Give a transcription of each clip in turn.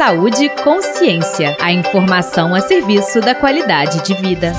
Saúde e consciência. A informação a serviço da qualidade de vida.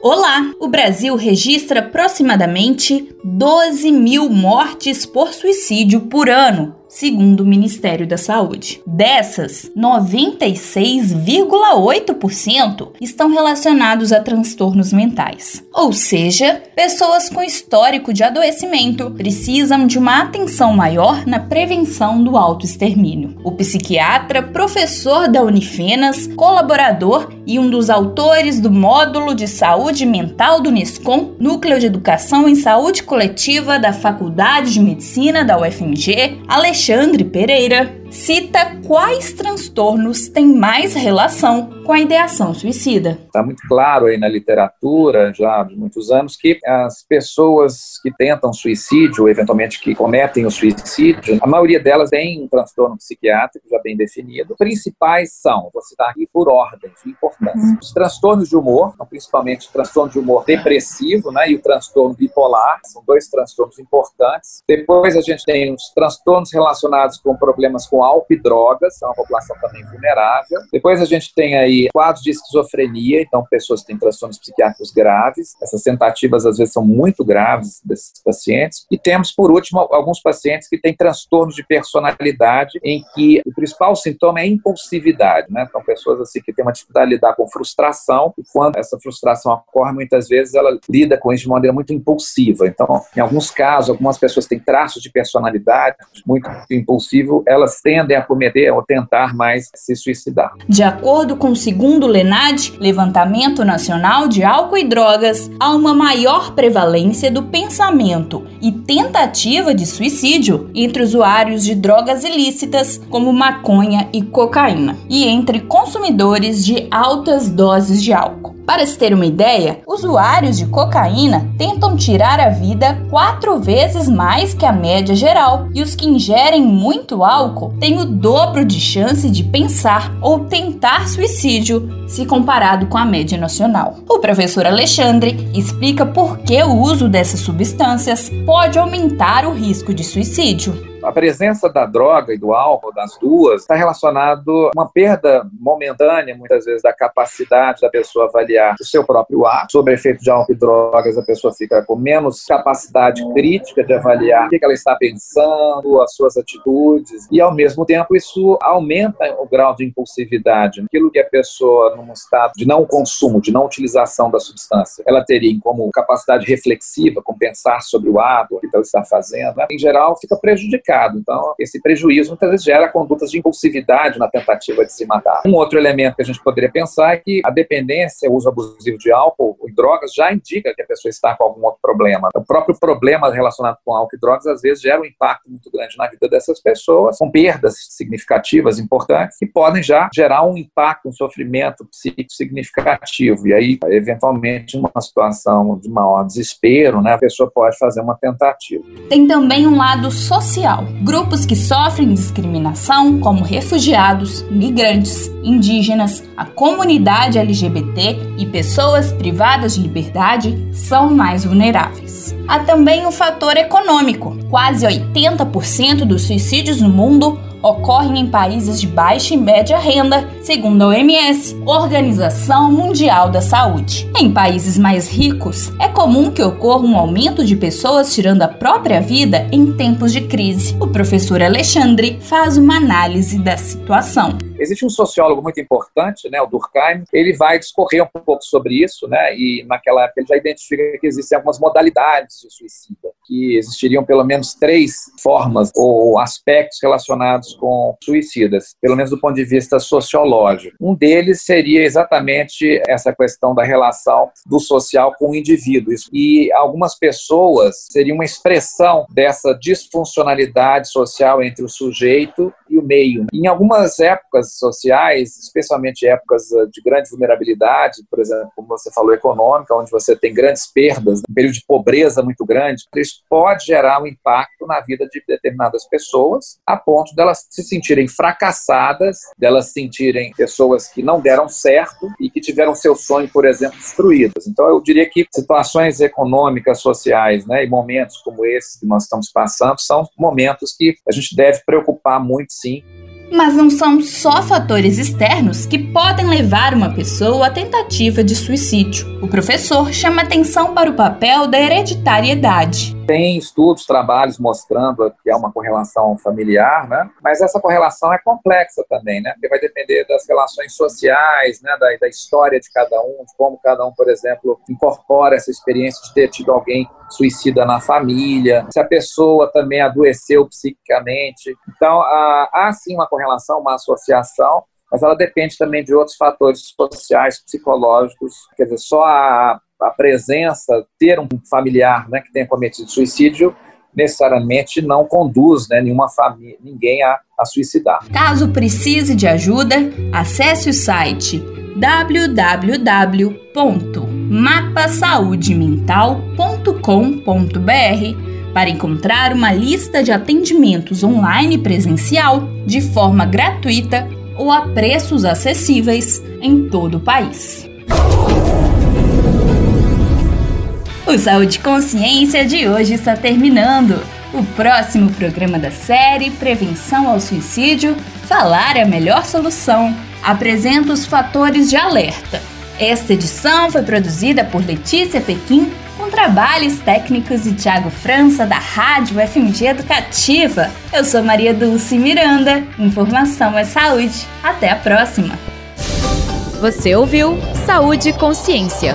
Olá! O Brasil registra aproximadamente 12 mil mortes por suicídio por ano segundo o Ministério da Saúde. Dessas, 96,8% estão relacionados a transtornos mentais. Ou seja, pessoas com histórico de adoecimento precisam de uma atenção maior na prevenção do autoextermínio. O psiquiatra, professor da Unifenas, colaborador e um dos autores do módulo de saúde mental do NESCOM, Núcleo de Educação em Saúde Coletiva da Faculdade de Medicina da UFMG, Alexandre Alexandre Pereira cita quais transtornos têm mais relação com a ideação suicida. Está muito claro aí na literatura, já de muitos anos, que as pessoas que tentam suicídio, eventualmente que cometem o suicídio, a maioria delas tem um transtorno psiquiátrico já bem definido. Principais são, vou citar aqui por ordem de importância, uhum. os transtornos de humor, então, principalmente o transtorno de humor depressivo né, e o transtorno bipolar, são dois transtornos importantes. Depois a gente tem os transtornos relacionados com problemas com álcool e drogas, é uma população também vulnerável. Depois a gente tem aí quadros de esquizofrenia, então pessoas que têm transtornos psiquiátricos graves. Essas tentativas às vezes são muito graves desses pacientes. E temos, por último, alguns pacientes que têm transtornos de personalidade, em que o principal sintoma é impulsividade, né? Então pessoas assim que têm uma dificuldade de lidar com frustração e quando essa frustração ocorre, muitas vezes ela lida com isso de maneira muito impulsiva. Então, em alguns casos, algumas pessoas têm traços de personalidade muito impulsivo, elas tendem a cometer ou tentar mais se suicidar. De acordo com o segundo LENAD, Levantamento Nacional de Álcool e Drogas, há uma maior prevalência do pensamento e tentativa de suicídio entre usuários de drogas ilícitas como maconha e cocaína e entre consumidores de altas doses de álcool. Para se ter uma ideia, usuários de cocaína tentam tirar a vida quatro vezes mais que a média geral, e os que ingerem muito álcool têm o dobro de chance de pensar ou tentar suicídio se comparado com a média nacional. O professor Alexandre explica por que o uso dessas substâncias pode aumentar o risco de suicídio. A presença da droga e do álcool, das duas, está relacionado a uma perda momentânea, muitas vezes, da capacidade da pessoa avaliar o seu próprio ato. Sob efeito de álcool e drogas, a pessoa fica com menos capacidade crítica de avaliar o que ela está pensando, as suas atitudes, e, ao mesmo tempo, isso aumenta o grau de impulsividade. Aquilo que a pessoa, num estado de não consumo, de não utilização da substância, ela teria como capacidade reflexiva, com pensar sobre o ato, o que ela está fazendo, né? em geral, fica prejudicada Então, esse prejuízo muitas vezes gera condutas de impulsividade na tentativa de se matar. Um outro elemento que a gente poderia pensar é que a dependência, o uso abusivo de álcool e drogas já indica que a pessoa está com algum outro problema. O próprio problema relacionado com álcool e drogas às vezes gera um impacto muito grande na vida dessas pessoas, com perdas significativas, importantes, que podem já gerar um impacto, um sofrimento psíquico significativo. E aí, eventualmente, uma situação de maior desespero, né, a pessoa pode fazer uma tentativa. Tem também um lado social grupos que sofrem discriminação, como refugiados, migrantes, indígenas, a comunidade LGBT e pessoas privadas de liberdade, são mais vulneráveis. Há também o fator econômico. Quase 80% dos suicídios no mundo ocorrem em países de baixa e média renda, segundo a OMS, Organização Mundial da Saúde. Em países mais ricos, é comum que ocorra um aumento de pessoas tirando a própria vida em tempos de crise. O professor Alexandre faz uma análise da situação. Existe um sociólogo muito importante, né, o Durkheim, ele vai discorrer um pouco sobre isso, né, e naquela época ele já identifica que existem algumas modalidades de suicida, que existiriam pelo menos três formas ou aspectos relacionados com suicidas, pelo menos do ponto de vista sociológico. Um deles seria exatamente essa questão da relação do social com o indivíduo, e algumas pessoas seriam uma expressão dessa disfuncionalidade social entre o sujeito e o meio. Em algumas épocas sociais, especialmente épocas eh, de grande vulnerabilidade, por exemplo, como você falou, econômica, onde você tem grandes perdas, um período de pobreza muito grande, isso pode gerar um impacto na vida de determinadas pessoas, a ponto delas se sentirem fracassadas, delas sentirem pessoas que não deram certo e que tiveram seu sonho, por exemplo, destruídas. Então, eu diria que situações econômicas, sociais, né, e momentos como esse que nós estamos passando são momentos que a gente deve preocupar muito, sim, mas não são só fatores externos que podem levar uma pessoa à tentativa de suicídio. O professor chama atenção para o papel da hereditariedade. Tem estudos, trabalhos mostrando que há uma correlação familiar, né? Mas essa correlação é complexa também, né? Porque vai depender das relações sociais, né? Da, da história de cada um, de como cada um, por exemplo, incorpora essa experiência de ter tido alguém suicida na família, se a pessoa também adoeceu psiquicamente. Então, há, há sim uma correlação, uma associação, mas ela depende também de outros fatores sociais, psicológicos. Quer dizer, só a, a presença, ter um familiar né, que tenha cometido suicídio, necessariamente não conduz né, nenhuma família, ninguém a, a suicidar. Caso precise de ajuda, acesse o site www.mapasaudemental.com.br para encontrar uma lista de atendimentos online presencial de forma gratuita ou a preços acessíveis em todo o país. O Saúde Consciência de hoje está terminando. O próximo programa da série Prevenção ao Suicídio, Falar é a Melhor Solução, apresenta os fatores de alerta. Esta edição foi produzida por Letícia Pequim, com trabalhos técnicos de Tiago França, da Rádio FMG Educativa. Eu sou Maria Dulce Miranda. Informação é saúde. Até a próxima. Você ouviu Saúde e Consciência